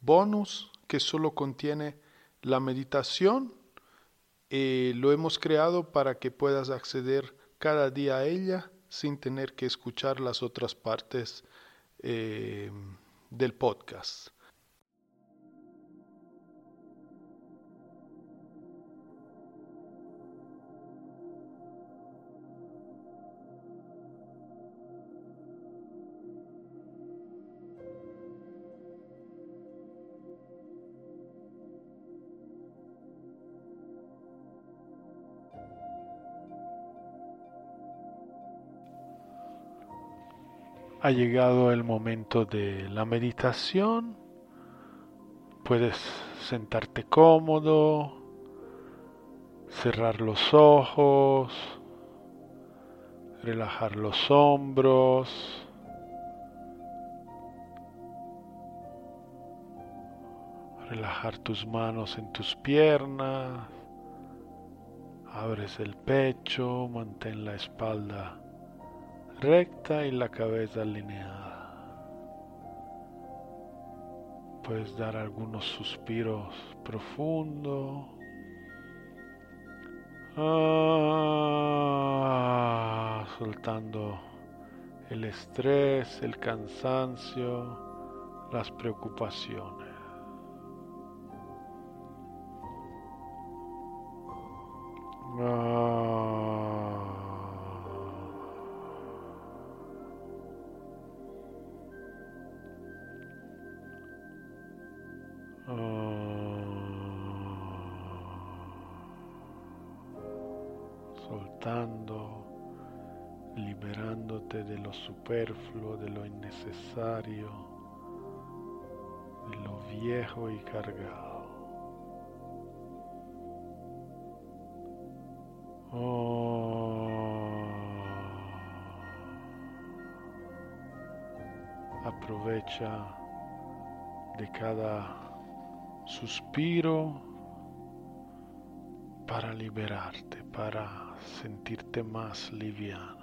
bonus que solo contiene la meditación y lo hemos creado para que puedas acceder cada día a ella sin tener que escuchar las otras partes eh, del podcast. Ha llegado el momento de la meditación. Puedes sentarte cómodo, cerrar los ojos, relajar los hombros. Relajar tus manos en tus piernas. Abres el pecho, mantén la espalda recta y la cabeza alineada. Puedes dar algunos suspiros profundos. Ah, soltando el estrés, el cansancio, las preocupaciones. Ah. Superfluo, de lo innecesario, de lo viejo y cargado. Oh. Aprovecha de cada suspiro para liberarte, para sentirte más liviano.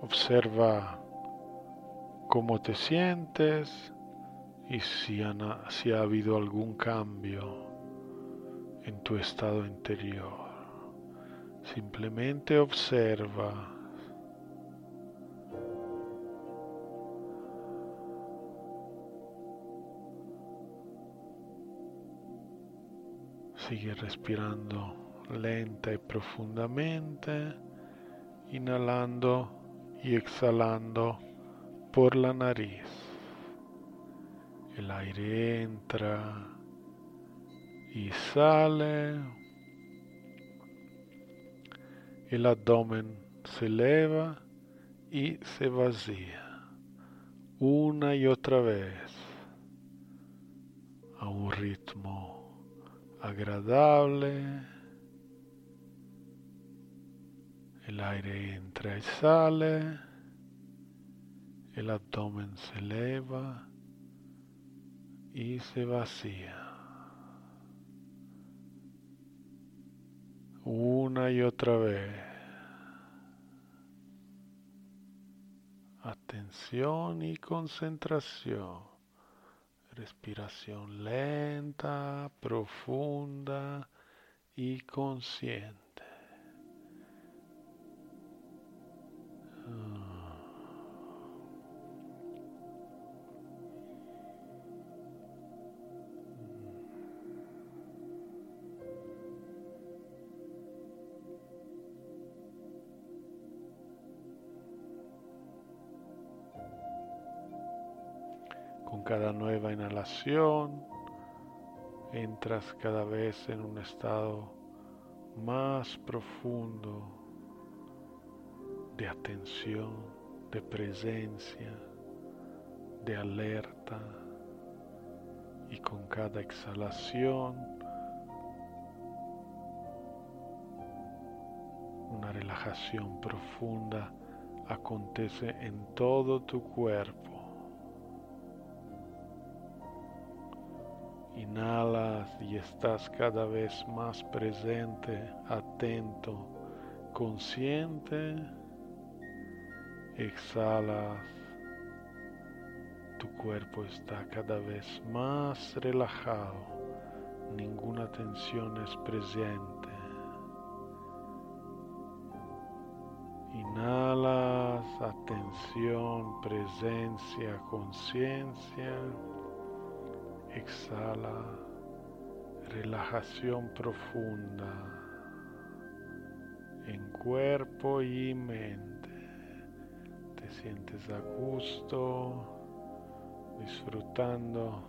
Observa cómo te sientes y si ha, si ha habido algún cambio en tu estado interior. Simplemente observa. Sigue respirando lenta y profundamente, inhalando y exhalando por la nariz. El aire entra y sale. El abdomen se eleva y se vacía. una y otra vez a un ritmo agradable. El aire entra y sale, el abdomen se eleva y se vacía. Una y otra vez. Atención y concentración. Respiración lenta, profunda y consciente. Cada nueva inhalación entras cada vez en un estado más profundo de atención, de presencia, de alerta y con cada exhalación una relajación profunda acontece en todo tu cuerpo. Inhalas y estás cada vez más presente, atento, consciente. Exhalas. Tu cuerpo está cada vez más relajado. Ninguna tensión es presente. Inhalas, atención, presencia, conciencia exhala, relajación profunda en cuerpo y mente. Te sientes a gusto, disfrutando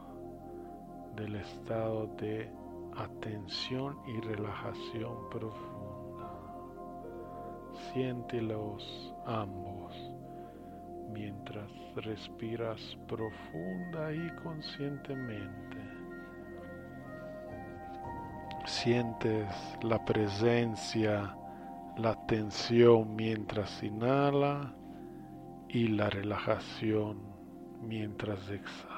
del estado de atención y relajación profunda. Siéntelos ambos mientras respiras profunda y conscientemente. Sientes la presencia, la tensión mientras inhala y la relajación mientras exhala.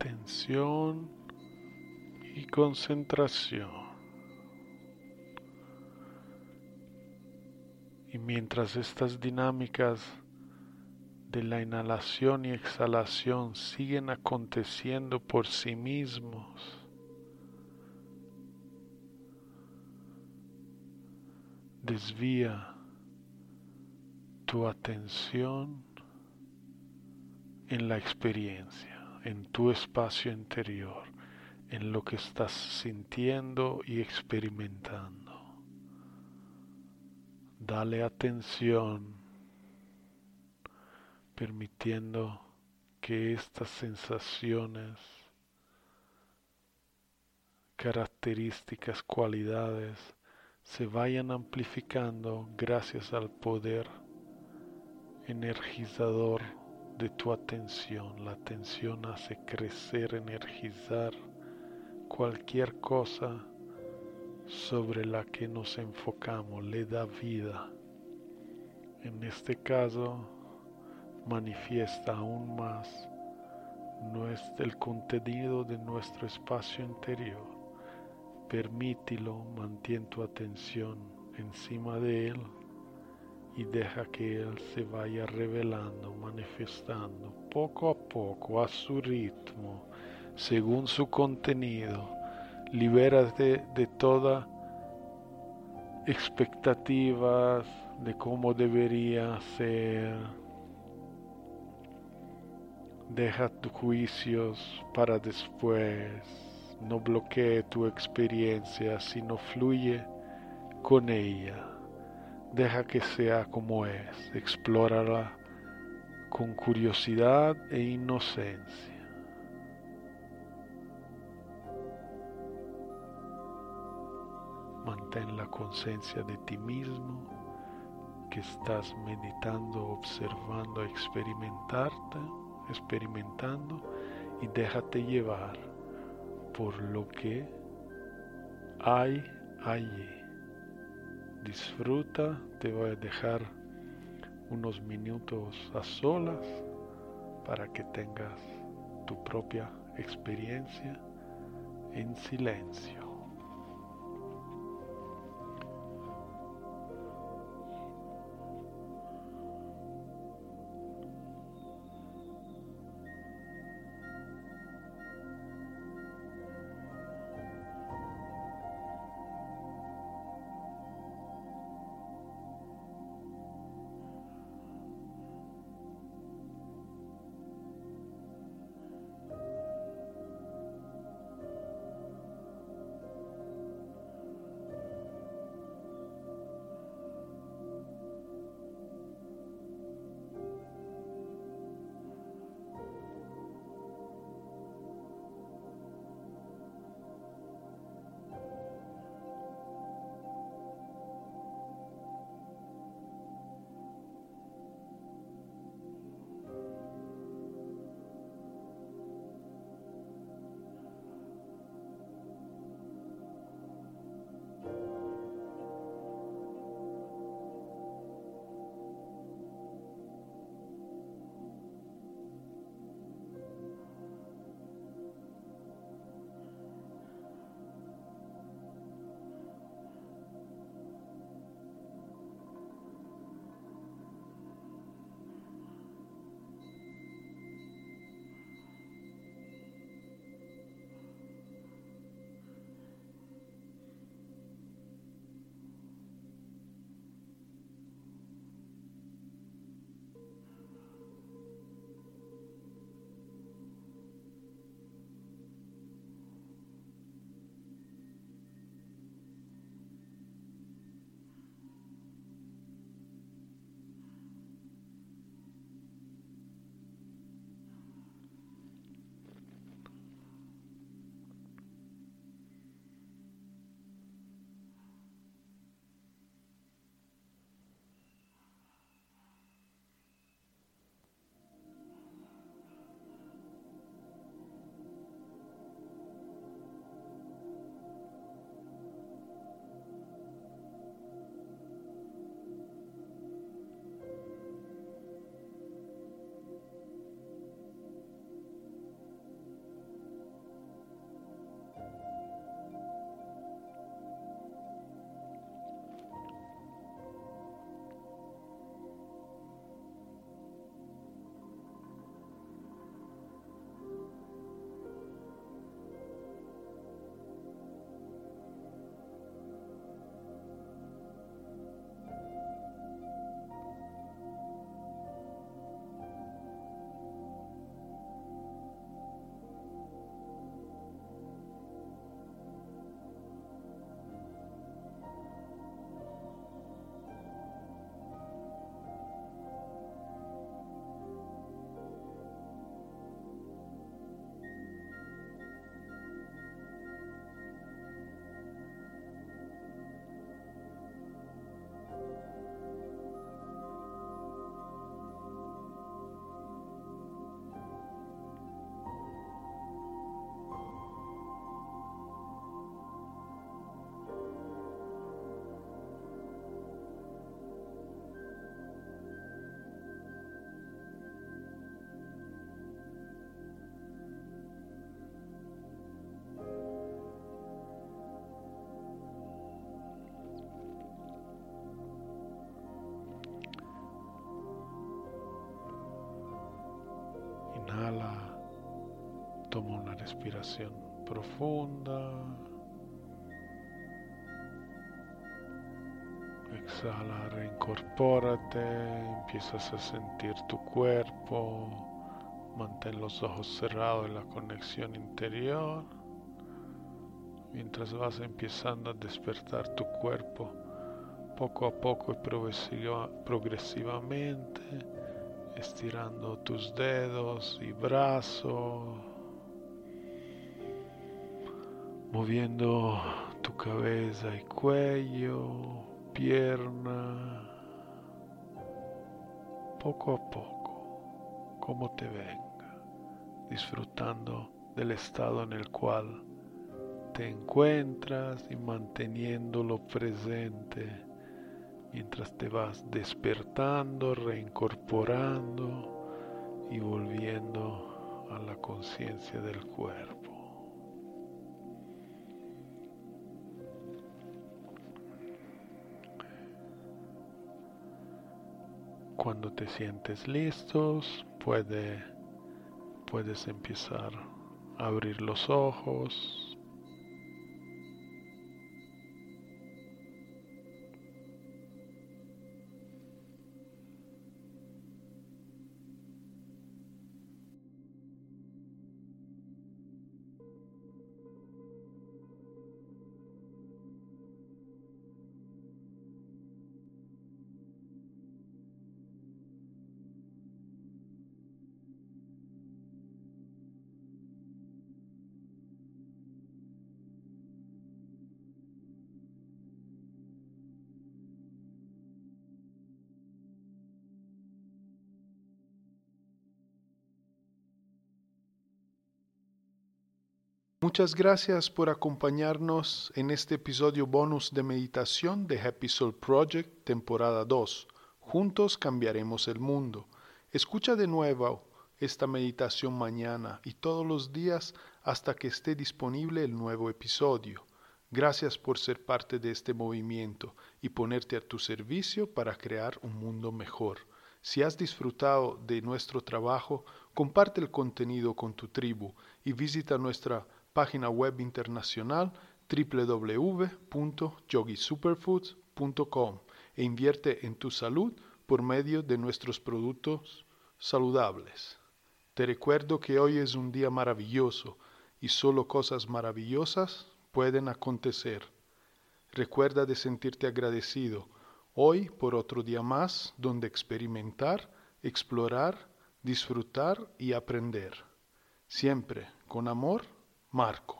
Atención y concentración. Y mientras estas dinámicas de la inhalación y exhalación siguen aconteciendo por sí mismos, desvía tu atención en la experiencia en tu espacio interior, en lo que estás sintiendo y experimentando. Dale atención, permitiendo que estas sensaciones, características, cualidades se vayan amplificando gracias al poder energizador de tu atención. La atención hace crecer, energizar cualquier cosa sobre la que nos enfocamos, le da vida. En este caso, manifiesta aún más el contenido de nuestro espacio interior. Permítelo, mantén tu atención encima de él y deja que él se vaya revelando, manifestando poco a poco a su ritmo, según su contenido. Libérate de toda expectativas de cómo debería ser Deja tus juicios para después. No bloquee tu experiencia, sino fluye con ella. Deja que sea como es. Explórala con curiosidad e inocencia. Mantén la conciencia de ti mismo que estás meditando, observando, experimentarte experimentando y déjate llevar por lo que hay allí. Disfruta, te voy a dejar unos minutos a solas para que tengas tu propia experiencia en silencio. Respiración profunda. Exhala, reincorpórate, empiezas a sentir tu cuerpo, mantén los ojos cerrados en la conexión interior, mientras vas empezando a despertar tu cuerpo poco a poco y progresivamente, estirando tus dedos y brazos, moviendo tu cabeza y cuello pierna, poco a poco, como te venga, disfrutando del estado en el cual te encuentras y manteniéndolo presente mientras te vas despertando, reincorporando y volviendo a la conciencia del cuerpo. Cuando te sientes listos, puede, puedes empezar a abrir los ojos, Muchas gracias por acompañarnos en este episodio bonus de meditación de Happy Soul Project, temporada 2. Juntos cambiaremos el mundo. Escucha de nuevo esta meditación mañana y todos los días hasta que esté disponible el nuevo episodio. Gracias por ser parte de este movimiento y ponerte a tu servicio para crear un mundo mejor. Si has disfrutado de nuestro trabajo, comparte el contenido con tu tribu y visita nuestra página web internacional www.yogisuperfoods.com e invierte en tu salud por medio de nuestros productos saludables. Te recuerdo que hoy es un día maravilloso y solo cosas maravillosas pueden acontecer. Recuerda de sentirte agradecido hoy por otro día más donde experimentar, explorar, disfrutar y aprender. Siempre con amor Marco.